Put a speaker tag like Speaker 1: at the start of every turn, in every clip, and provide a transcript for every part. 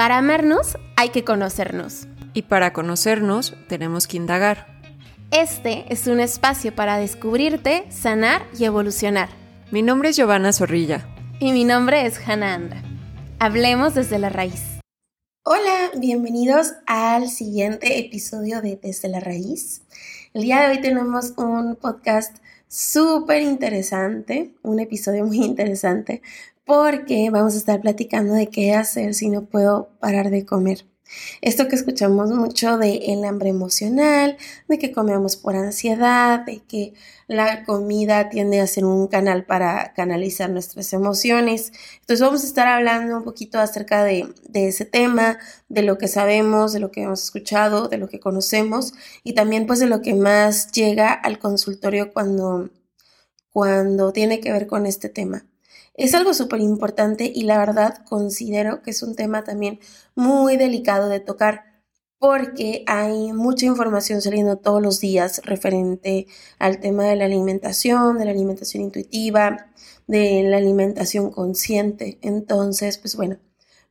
Speaker 1: Para amarnos hay que conocernos.
Speaker 2: Y para conocernos tenemos que indagar.
Speaker 1: Este es un espacio para descubrirte, sanar y evolucionar.
Speaker 2: Mi nombre es Giovanna Zorrilla.
Speaker 1: Y mi nombre es Hannah Andra. Hablemos desde la raíz. Hola, bienvenidos al siguiente episodio de Desde la Raíz. El día de hoy tenemos un podcast súper interesante, un episodio muy interesante, porque vamos a estar platicando de qué hacer si no puedo parar de comer. Esto que escuchamos mucho de el hambre emocional, de que comemos por ansiedad, de que la comida tiende a ser un canal para canalizar nuestras emociones. Entonces vamos a estar hablando un poquito acerca de, ese tema, de lo que sabemos, de lo que hemos escuchado, de lo que conocemos y también pues de lo que más llega al consultorio cuando, cuando tiene que ver con este tema. Es algo súper importante y la verdad considero que es un tema también muy delicado de tocar porque hay mucha información saliendo todos los días referente al tema de la alimentación, de la alimentación intuitiva, de la alimentación consciente. Entonces, pues bueno,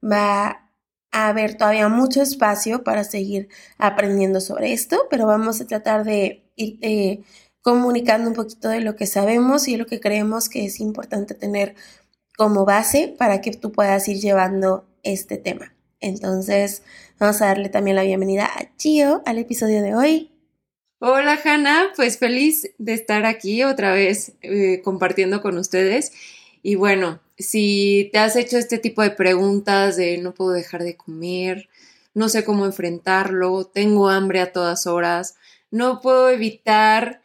Speaker 1: va a haber todavía mucho espacio para seguir aprendiendo sobre esto, pero vamos a tratar de ir eh, comunicando un poquito de lo que sabemos y de lo que creemos que es importante tener como base para que tú puedas ir llevando este tema. Entonces, vamos a darle también la bienvenida a Chio al episodio de hoy.
Speaker 2: Hola Hanna, pues feliz de estar aquí otra vez eh, compartiendo con ustedes. Y bueno, si te has hecho este tipo de preguntas de no puedo dejar de comer, no sé cómo enfrentarlo, tengo hambre a todas horas, no puedo evitar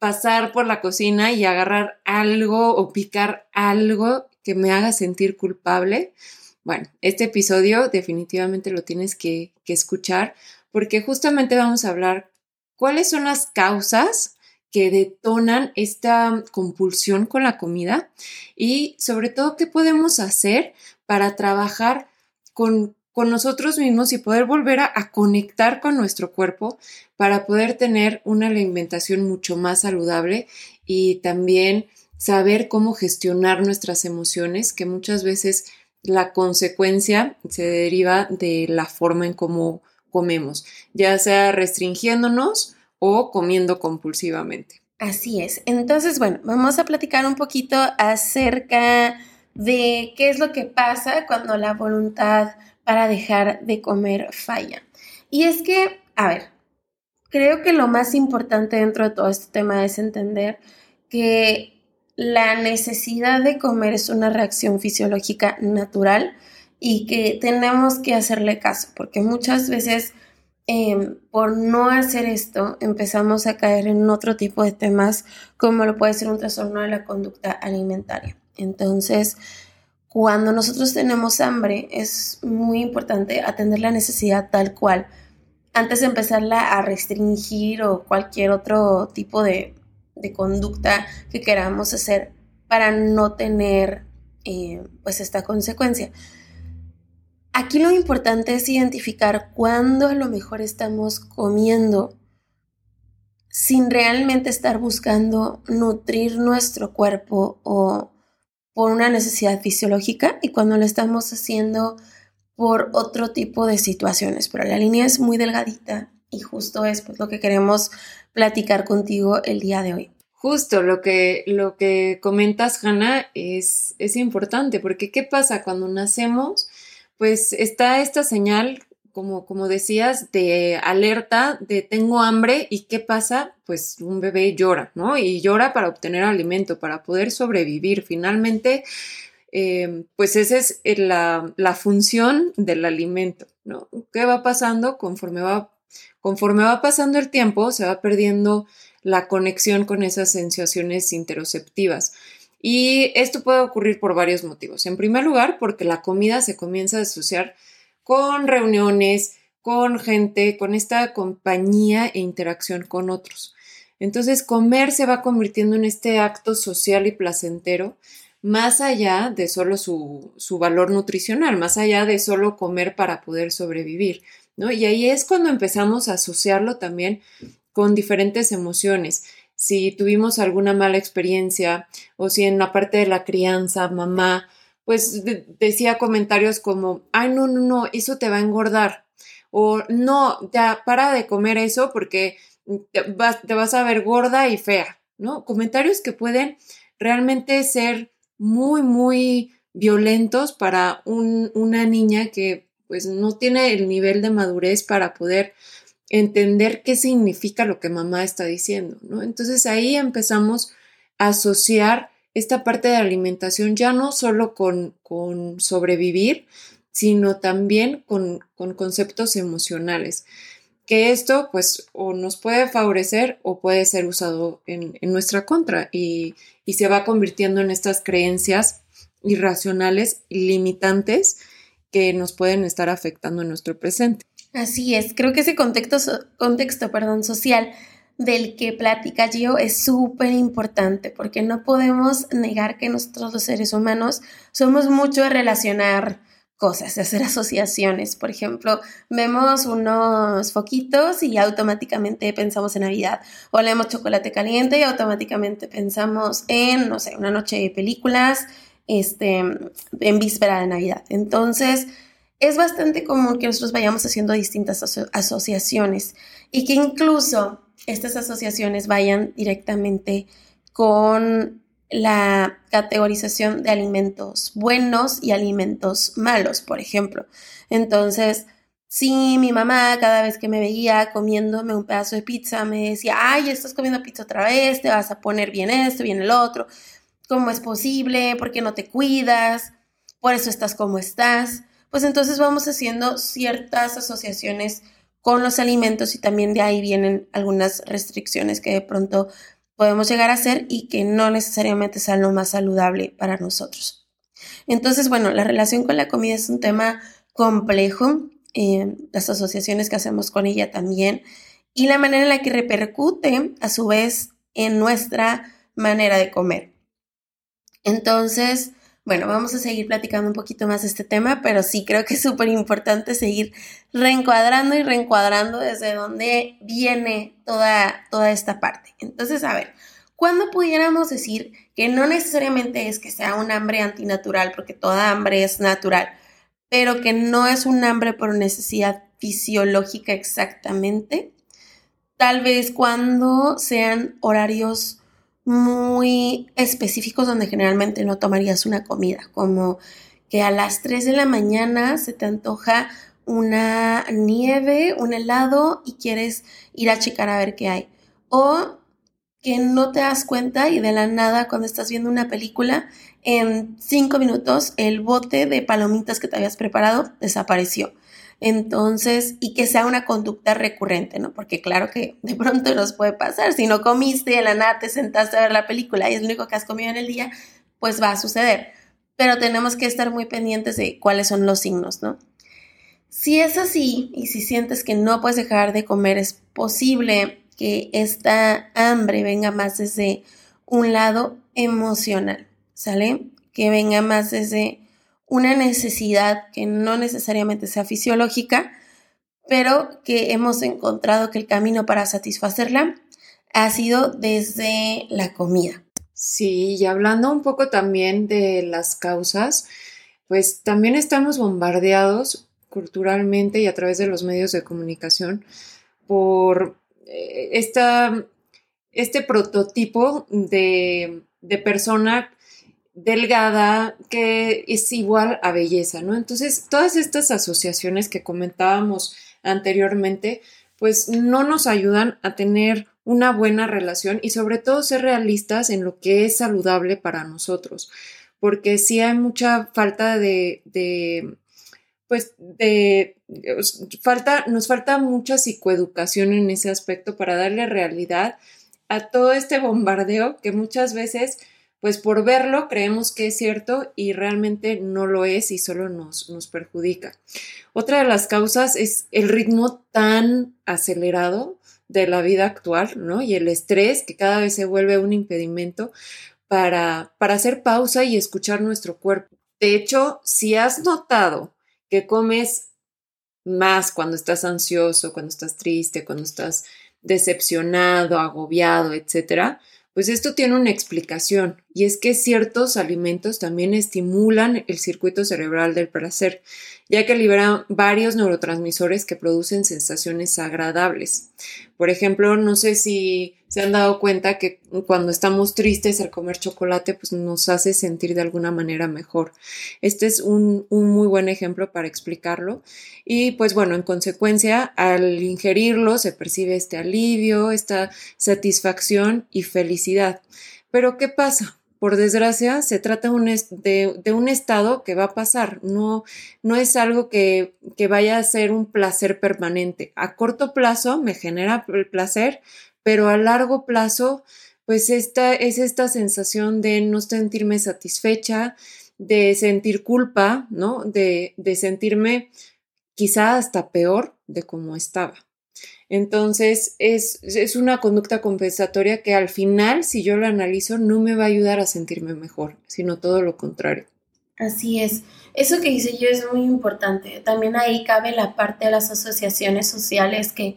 Speaker 2: pasar por la cocina y agarrar algo o picar algo que me haga sentir culpable, bueno, este episodio definitivamente lo tienes que, escuchar porque justamente vamos a hablar cuáles son las causas que detonan esta compulsión con la comida y sobre todo qué podemos hacer para trabajar con, nosotros mismos y poder volver a, conectar con nuestro cuerpo para poder tener una alimentación mucho más saludable y también saber cómo gestionar nuestras emociones, que muchas veces la consecuencia se deriva de la forma en cómo comemos, ya sea restringiéndonos o comiendo compulsivamente.
Speaker 1: Así es. Entonces, bueno, vamos a platicar un poquito acerca de qué es lo que pasa cuando la voluntad para dejar de comer falla. Y es que, a ver, creo que lo más importante dentro de todo este tema es entender que la necesidad de comer es una reacción fisiológica natural y que tenemos que hacerle caso, porque muchas veces em, por no hacer esto empezamos a caer en otro tipo de temas como lo puede ser un trastorno de la conducta alimentaria. Entonces, cuando nosotros tenemos hambre es muy importante atender la necesidad tal cual antes de empezarla a restringir o cualquier otro tipo de de conducta que queramos hacer para no tener eh, pues esta consecuencia. Aquí lo importante es identificar cuándo a lo mejor estamos comiendo sin realmente estar buscando nutrir nuestro cuerpo o por una necesidad fisiológica y cuando lo estamos haciendo por otro tipo de situaciones. Pero la línea es muy delgadita y justo es pues, lo que queremos platicar contigo el día de hoy.
Speaker 2: Justo lo que, lo que comentas, Hannah, es, es importante, porque ¿qué pasa cuando nacemos? Pues está esta señal, como, como decías, de alerta, de tengo hambre, y ¿qué pasa? Pues un bebé llora, ¿no? Y llora para obtener alimento, para poder sobrevivir. Finalmente, eh, pues esa es la, la función del alimento, ¿no? ¿Qué va pasando conforme va Conforme va pasando el tiempo, se va perdiendo la conexión con esas sensaciones interoceptivas. Y esto puede ocurrir por varios motivos. En primer lugar, porque la comida se comienza a asociar con reuniones, con gente, con esta compañía e interacción con otros. Entonces, comer se va convirtiendo en este acto social y placentero, más allá de solo su, valor nutricional, más allá de solo comer para poder sobrevivir. Y ahí es cuando empezamos a asociarlo también con diferentes emociones. Si tuvimos alguna mala experiencia o si en la parte de la crianza mamá pues decía comentarios como, ay, no, no, no, eso te va a engordar. O no, ya para de comer eso porque te vas, te vas a ver gorda y fea, ¿no? Comentarios que pueden realmente ser muy, muy violentos para una niña que pues no tiene el nivel de madurez para poder entender qué significa lo que mamá está diciendo, ¿no? Entonces ahí empezamos a asociar esta parte de alimentación ya no solo con, con sobrevivir, sino también con, con, conceptos emocionales. Que esto, pues, o nos puede favorecer o puede ser usado en, en nuestra contra y, y, se va convirtiendo en estas creencias irracionales, limitantes, que nos pueden estar afectando en nuestro presente.
Speaker 1: Así es, creo que ese contexto, contexto perdón, social del que platica Gio es súper importante porque no podemos negar que nosotros los seres humanos somos mucho de relacionar cosas, de hacer asociaciones. Por ejemplo, vemos unos foquitos y automáticamente pensamos en Navidad. O leemos chocolate caliente y automáticamente pensamos en, no sé, una noche de películas este, en víspera de Navidad. Entonces, es bastante común que nosotros vayamos haciendo distintas asociaciones y que incluso estas asociaciones vayan directamente con la categorización de alimentos buenos y alimentos malos, por ejemplo. Entonces, si mi mamá cada vez que me veía comiéndome un pedazo de pizza me decía, ay, estás comiendo pizza otra vez, te vas a poner bien esto, bien el otro, ¿cómo es posible? ¿Por qué no te cuidas? Por eso estás como estás pues entonces vamos haciendo ciertas asociaciones con los alimentos y también de ahí vienen algunas restricciones que de pronto podemos llegar a hacer y que no necesariamente sean lo más saludable para nosotros. Entonces, bueno, la relación con la comida es un tema complejo, eh, las asociaciones que hacemos con ella también y la manera en la que repercute a su vez en nuestra manera de comer. Entonces, bueno, vamos a seguir platicando un poquito más este tema, pero sí creo que es súper importante seguir reencuadrando y reencuadrando desde dónde viene toda, toda esta parte. Entonces, a ver, ¿cuándo pudiéramos decir que no necesariamente es que sea un hambre antinatural, porque toda hambre es natural, pero que no es un hambre por necesidad fisiológica exactamente? Tal vez cuando sean horarios muy específicos donde generalmente no tomarías una comida, como que a las 3 de la mañana se te antoja una nieve, un helado y quieres ir a checar a ver qué hay. O que no te das cuenta y de la nada cuando estás viendo una película, en 5 minutos el bote de palomitas que te habías preparado desapareció. Entonces, y que sea una conducta recurrente, ¿no? Porque claro que de pronto nos puede pasar. Si no comiste y nada te sentaste a ver la película y es lo único que has comido en el día, pues va a suceder. Pero tenemos que estar muy pendientes de cuáles son los signos, ¿no? Si es así y si sientes que no puedes dejar de comer, es posible que esta hambre venga más desde un lado emocional, ¿sale? Que venga más desde una necesidad que no necesariamente sea fisiológica, pero que hemos encontrado que el camino para satisfacerla ha sido desde la comida.
Speaker 2: Sí, y hablando un poco también de las causas, pues también estamos bombardeados culturalmente y a través de los medios de comunicación por eh, esta, este prototipo de, de persona delgada, que es igual a belleza, ¿no? Entonces, todas estas asociaciones que comentábamos anteriormente, pues no nos ayudan a tener una buena relación y sobre todo ser realistas en lo que es saludable para nosotros, porque sí hay mucha falta de, de pues de falta, nos falta mucha psicoeducación en ese aspecto para darle realidad a todo este bombardeo que muchas veces pues por verlo creemos que es cierto y realmente no lo es y solo nos, nos perjudica. Otra de las causas es el ritmo tan acelerado de la vida actual, ¿no? Y el estrés que cada vez se vuelve un impedimento para, para hacer pausa y escuchar nuestro cuerpo. De hecho, si has notado que comes más cuando estás ansioso, cuando estás triste, cuando estás decepcionado, agobiado, etcétera, pues esto tiene una explicación y es que ciertos alimentos también estimulan el circuito cerebral del placer, ya que liberan varios neurotransmisores que producen sensaciones agradables. Por ejemplo, no sé si se han dado cuenta que cuando estamos tristes al comer chocolate pues nos hace sentir de alguna manera mejor. Este es un, un, muy buen ejemplo para explicarlo y pues bueno, en consecuencia al ingerirlo se percibe este alivio, esta satisfacción y felicidad. Pero ¿qué pasa? Por desgracia, se trata de, un estado que va a pasar, no, no es algo que, vaya a ser un placer permanente. A corto plazo me genera el placer, pero a largo plazo, pues esta es esta sensación de no sentirme satisfecha, de sentir culpa, ¿no? De, de sentirme quizá hasta peor de cómo estaba. Entonces, es, es, una conducta compensatoria que al final, si yo lo analizo, no me va a ayudar a sentirme mejor, sino todo lo contrario.
Speaker 1: Así es. Eso que hice yo es muy importante. También ahí cabe la parte de las asociaciones sociales que,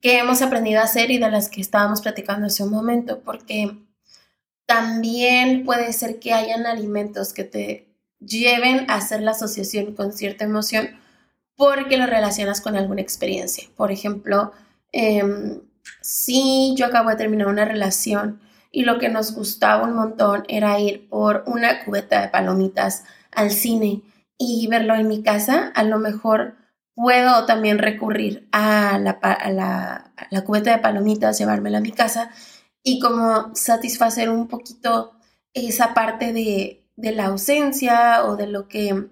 Speaker 1: que hemos aprendido a hacer y de las que estábamos platicando hace un momento, porque también puede ser que hayan alimentos que te lleven a hacer la asociación con cierta emoción porque lo relacionas con alguna experiencia. Por ejemplo, eh, si yo acabo de terminar una relación y lo que nos gustaba un montón era ir por una cubeta de palomitas al cine y verlo en mi casa, a lo mejor puedo también recurrir a la, a la, la cubeta de palomitas, llevármela a mi casa y como satisfacer un poquito esa parte de, de la ausencia o de lo que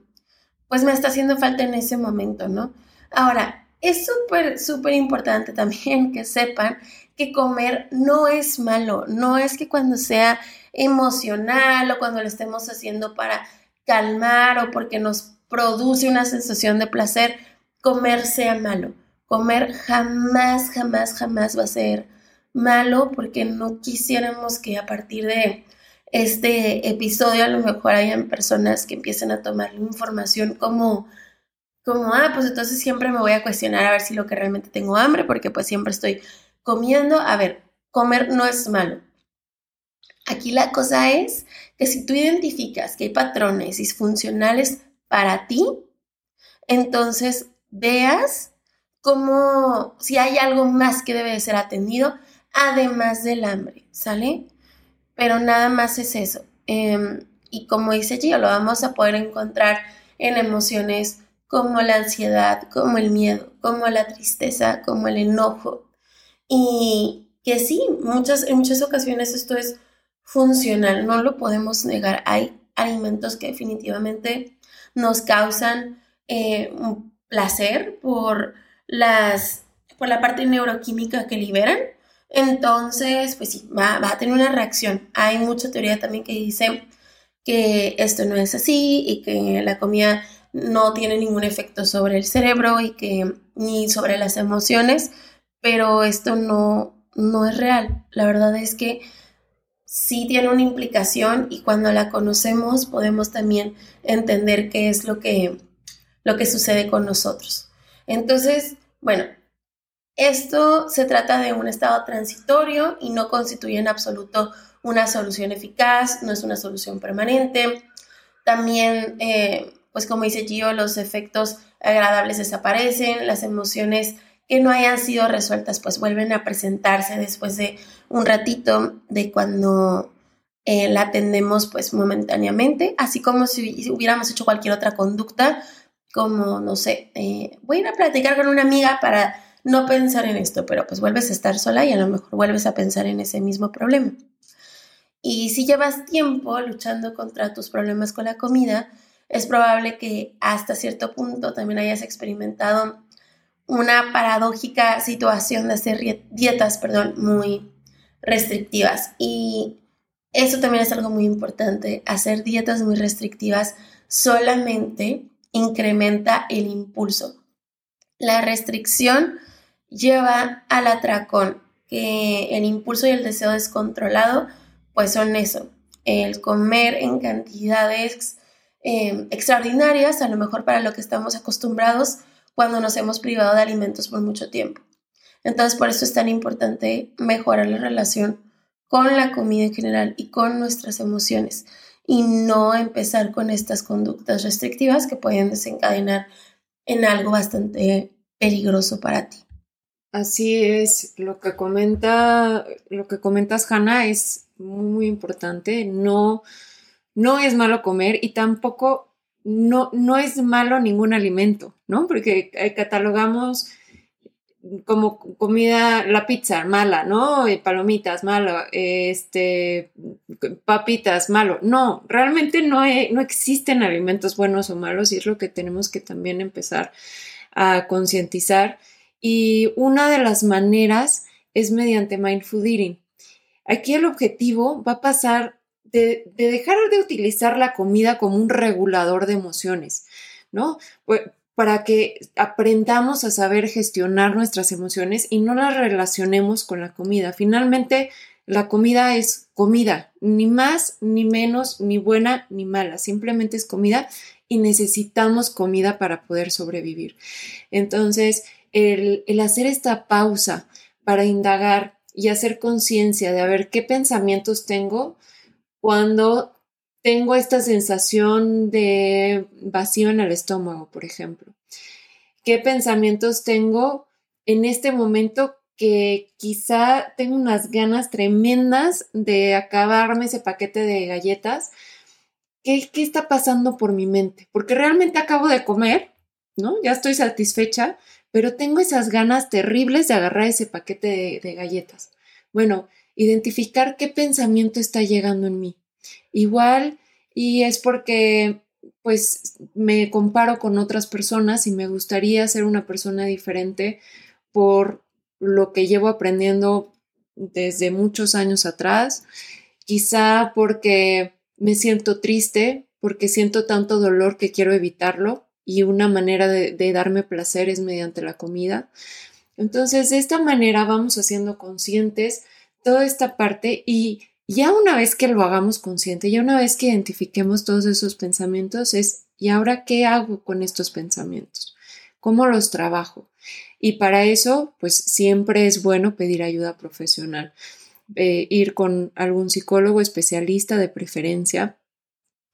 Speaker 1: pues me está haciendo falta en ese momento, ¿no? Ahora, es súper, súper importante también que sepan que comer no es malo, no es que cuando sea emocional o cuando lo estemos haciendo para calmar o porque nos produce una sensación de placer, comer sea malo. Comer jamás, jamás, jamás va a ser malo porque no quisiéramos que a partir de este episodio a lo mejor hayan personas que empiecen a tomar la información como como, ah, pues entonces siempre me voy a cuestionar a ver si lo que realmente tengo hambre, porque pues siempre estoy comiendo. A ver, comer no es malo. Aquí la cosa es que si tú identificas que hay patrones disfuncionales para ti, entonces veas como si hay algo más que debe de ser atendido, además del hambre, ¿sale? Pero nada más es eso. Em, y como dice Gio, lo vamos a poder encontrar en emociones como la ansiedad, como el miedo, como la tristeza, como el enojo. Y que sí, muchas, en muchas ocasiones esto es funcional, no lo podemos negar. Hay alimentos que definitivamente nos causan eh, un placer por, las, por la parte neuroquímica que liberan. Entonces, pues sí, va, a tener una reacción. Hay mucha teoría también que dice que esto no es así y que la comida no tiene ningún efecto sobre el cerebro y que ni sobre las emociones, pero esto no, no es real. La verdad es que sí tiene una implicación y cuando la conocemos podemos también entender qué es lo que, lo que sucede con nosotros. Entonces, bueno, esto se trata de un estado transitorio y no constituye en absoluto una solución eficaz, no es una solución permanente. También eh, pues como dice Gio, los efectos agradables desaparecen, las emociones que no hayan sido resueltas pues vuelven a presentarse después de un ratito de cuando eh, la atendemos pues momentáneamente, así como si hubiéramos hecho cualquier otra conducta, como no sé, eh, voy a ir a platicar con una amiga para no pensar en esto, pero pues vuelves a estar sola y a lo mejor vuelves a pensar en ese mismo problema. Y si llevas tiempo luchando contra tus problemas con la comida, es probable que hasta cierto punto también hayas experimentado una paradójica situación de hacer dietas, perdón, muy restrictivas. Y eso también es algo muy importante. Hacer dietas muy restrictivas solamente incrementa el impulso. La restricción lleva al atracón, que el impulso y el deseo descontrolado, pues son eso, el comer en cantidades Em, extraordinarias, a lo mejor para lo que estamos acostumbrados cuando nos hemos privado de alimentos por mucho tiempo. Entonces, por eso es tan importante mejorar la relación con la comida en general y con nuestras emociones y no empezar con estas conductas restrictivas que pueden desencadenar en algo bastante peligroso para ti.
Speaker 2: Así es, lo que comenta, lo que comentas, Hannah, es muy, muy importante. No, no es malo comer y tampoco no, no es malo ningún alimento, ¿no? Porque eh, catalogamos como comida, la pizza, mala, ¿no? Palomitas, malo, este, papitas, malo. No, realmente no, no existen alimentos buenos o malos y es lo que tenemos que también empezar a concientizar. Y una de las maneras es mediante mindful eating. Aquí el objetivo va a pasar de, de dejar de utilizar la comida como un regulador de emociones, ¿no? Pues, para que aprendamos a saber gestionar nuestras emociones y no las relacionemos con la comida. Finalmente, la comida es comida, ni más, ni menos, ni buena, ni mala, simplemente es comida y necesitamos comida para poder sobrevivir. Entonces, el, hacer esta pausa para indagar y hacer conciencia de a ver qué pensamientos tengo cuando tengo esta sensación de vacío en el estómago, por ejemplo. ¿Qué pensamientos tengo en este momento que quizá tengo unas ganas tremendas de acabarme ese paquete de galletas? ¿Qué, qué está pasando por mi mente? Porque realmente acabo de comer, ¿no? Ya estoy satisfecha, pero tengo esas ganas terribles de agarrar ese paquete de, de galletas. Bueno, identificar qué pensamiento está llegando en mí. Igual y es porque pues me comparo con otras personas y me gustaría ser una persona diferente por lo que llevo aprendiendo desde muchos años atrás, quizá porque me siento triste, porque siento tanto dolor que quiero evitarlo y una manera de, darme placer es mediante la comida. Entonces, de esta manera vamos haciendo conscientes toda esta parte y ya una vez que lo hagamos consciente, ya una vez que identifiquemos todos esos pensamientos, es, ¿y ahora qué hago con estos pensamientos? ¿Cómo los trabajo? Y para eso, pues siempre es bueno pedir ayuda profesional, eh, ir con algún psicólogo especialista de preferencia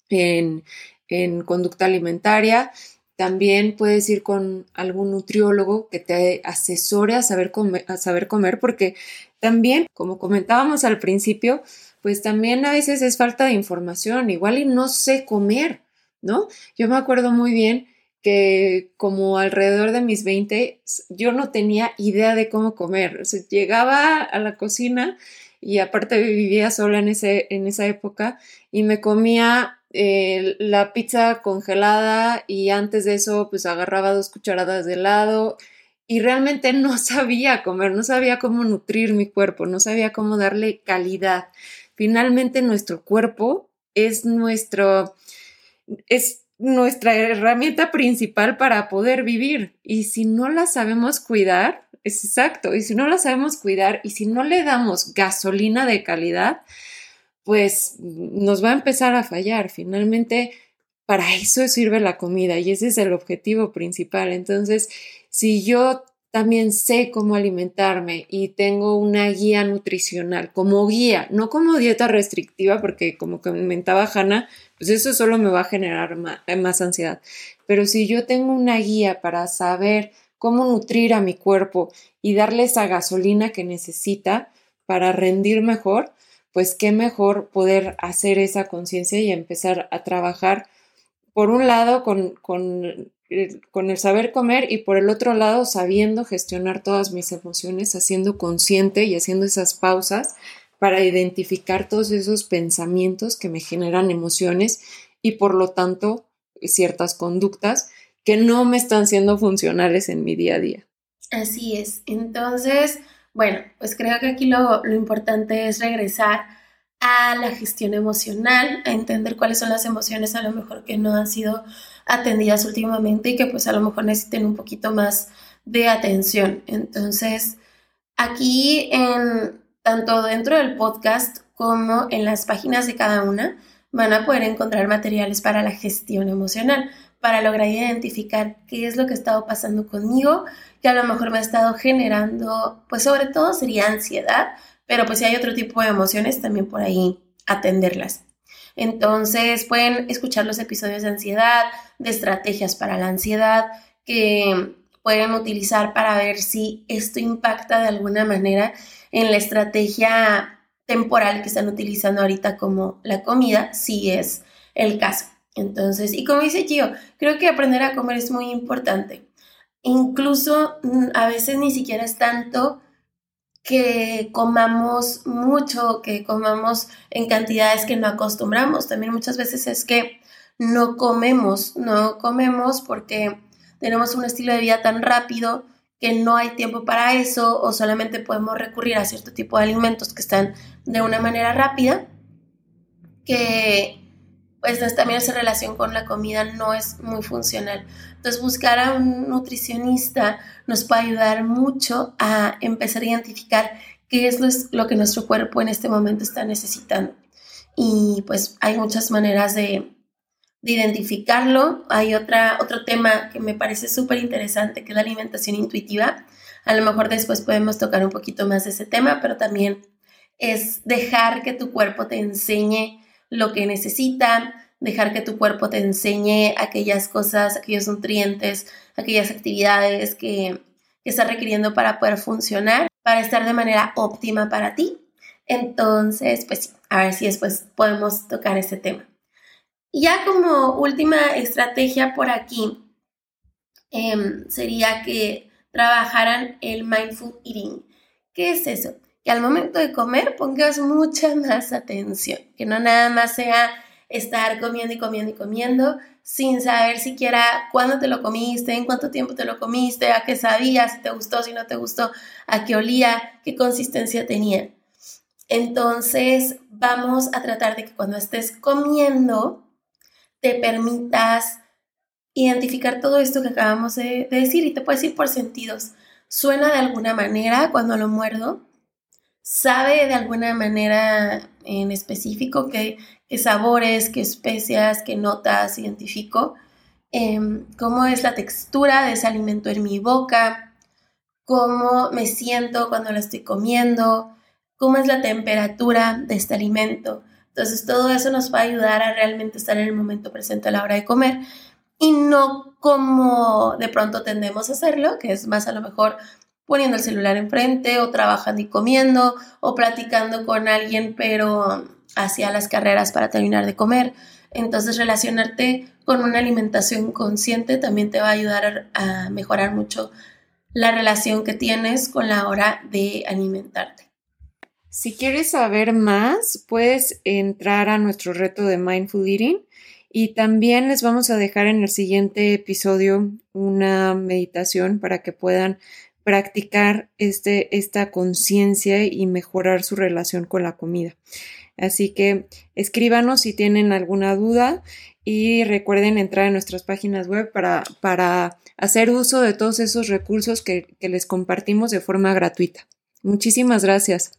Speaker 2: en, en conducta alimentaria. También puedes ir con algún nutriólogo que te asesore a saber comer, a saber comer porque también, como comentábamos al principio, pues también a veces es falta de información, igual y no sé comer, ¿no? Yo me acuerdo muy bien que como alrededor de mis 20, yo no tenía idea de cómo comer. O sea, llegaba a la cocina y aparte vivía sola en, ese, en esa época y me comía eh, la pizza congelada y antes de eso pues agarraba dos cucharadas de helado y realmente no sabía comer, no sabía cómo nutrir mi cuerpo, no sabía cómo darle calidad. Finalmente nuestro cuerpo es nuestro, es nuestra herramienta principal para poder vivir. Y si no la sabemos cuidar, es exacto, y si no la sabemos cuidar y si no le damos gasolina de calidad, pues nos va a empezar a fallar. Finalmente, para eso sirve la comida y ese es el objetivo principal. Entonces, si yo también sé cómo alimentarme y tengo una guía nutricional como guía, no como dieta restrictiva, porque como comentaba Hanna, pues eso solo me va a generar más, ansiedad. Pero si yo tengo una guía para saber cómo nutrir a mi cuerpo y darle esa gasolina que necesita para rendir mejor, pues qué mejor poder hacer esa conciencia y empezar a trabajar, por un lado, con, con eh, con el saber comer y por el otro lado sabiendo gestionar todas mis emociones, haciendo consciente y haciendo esas pausas para identificar todos esos pensamientos que me generan emociones y por lo tanto ciertas conductas que no me están siendo funcionales en mi día a día.
Speaker 1: Así es. Entonces, bueno, pues creo que aquí lo, lo importante es regresar a la gestión emocional, a entender cuáles son las emociones a lo mejor que no han sido atendidas últimamente y que pues a lo mejor necesiten un poquito más de atención. Entonces, aquí en tanto dentro del podcast como en las páginas de cada una van a poder encontrar materiales para la gestión emocional, para lograr identificar qué es lo que ha estado pasando conmigo, que a lo mejor me ha estado generando, pues sobre todo sería ansiedad, pero pues si hay otro tipo de emociones, también por ahí atenderlas. Entonces pueden escuchar los episodios de ansiedad, de estrategias para la ansiedad, que pueden utilizar para ver si esto impacta de alguna manera en la estrategia temporal que están utilizando ahorita como la comida, si es el caso. Entonces, y como dice Gio, creo que aprender a comer es muy importante. Incluso mm, a veces ni siquiera es tanto que comamos mucho, que comamos en cantidades que no acostumbramos. También muchas veces es que no comemos, no comemos porque tenemos un estilo de vida tan rápido que no hay tiempo para eso o solamente podemos recurrir a cierto tipo de alimentos que están de una manera rápida que pues también esa relación con la comida no es muy funcional. Entonces buscar a un nutricionista nos puede ayudar mucho a empezar a identificar qué es lo, que nuestro cuerpo en este momento está necesitando. Y pues hay muchas maneras de, de identificarlo. Hay otra, otro tema que me parece súper interesante, que es la alimentación intuitiva. A lo mejor después podemos tocar un poquito más de ese tema, pero también es dejar que tu cuerpo te enseñe lo que necesita, dejar que tu cuerpo te enseñe aquellas cosas, aquellos nutrientes, aquellas actividades que, que está requiriendo para poder funcionar, para estar de manera óptima para ti. Entonces, pues a ver si después podemos tocar ese tema. Y ya como última estrategia por aquí, em, sería que trabajaran el mindful eating. ¿Qué es eso? Que al momento de comer pongas mucha más atención, que no nada más sea estar comiendo y comiendo y comiendo sin saber siquiera cuándo te lo comiste, en cuánto tiempo te lo comiste, a qué sabía, si te gustó, si no te gustó, a qué olía, qué consistencia tenía. Entonces vamos a tratar de que cuando estés comiendo te permitas identificar todo esto que acabamos de, de decir y te puedes ir por sentidos. ¿Suena de alguna manera cuando lo muerdo? Sabe de alguna manera en específico qué, sabores, qué especias, qué notas identifico, em, cómo es la textura de ese alimento en mi boca, cómo me siento cuando lo estoy comiendo, cómo es la temperatura de este alimento. Entonces todo eso nos va a ayudar a realmente estar en el momento presente a la hora de comer. Y no como de pronto tendemos a hacerlo, que es más a lo mejor poniendo el celular enfrente o trabajando y comiendo o platicando con alguien, pero hacia las carreras para terminar de comer. Entonces relacionarte con una alimentación consciente también te va a ayudar a mejorar mucho la relación que tienes con la hora de alimentarte.
Speaker 2: Si quieres saber más, puedes entrar a nuestro reto de Mindful Eating y también les vamos a dejar en el siguiente episodio una meditación para que puedan practicar este, esta conciencia y mejorar su relación con la comida. Así que escríbanos si tienen alguna duda y recuerden entrar en nuestras páginas web para, para hacer uso de todos esos recursos que, que les compartimos de forma gratuita. Muchísimas gracias.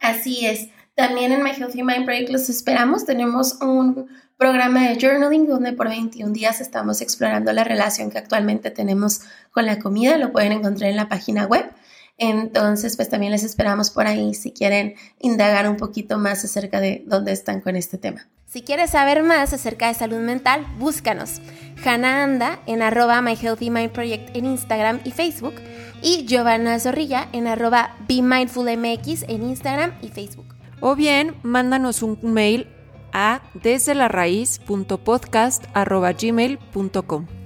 Speaker 1: Así es. También en My Healthy Mind Project los esperamos. Tenemos un programa de journaling donde por 21 días estamos explorando la relación que actualmente tenemos con la comida. Lo pueden encontrar en la página web. Entonces, pues también les esperamos por ahí si quieren indagar un poquito más acerca de dónde están con este tema.
Speaker 3: Si quieres saber más acerca de salud mental, búscanos. Hannah Anda en arroba My Healthy Mind Project en Instagram y Facebook y Giovanna Zorrilla en arroba Be Mindful MX en Instagram y Facebook
Speaker 2: o bien mándanos un mail a desde la raíz.podcast.gmail.com.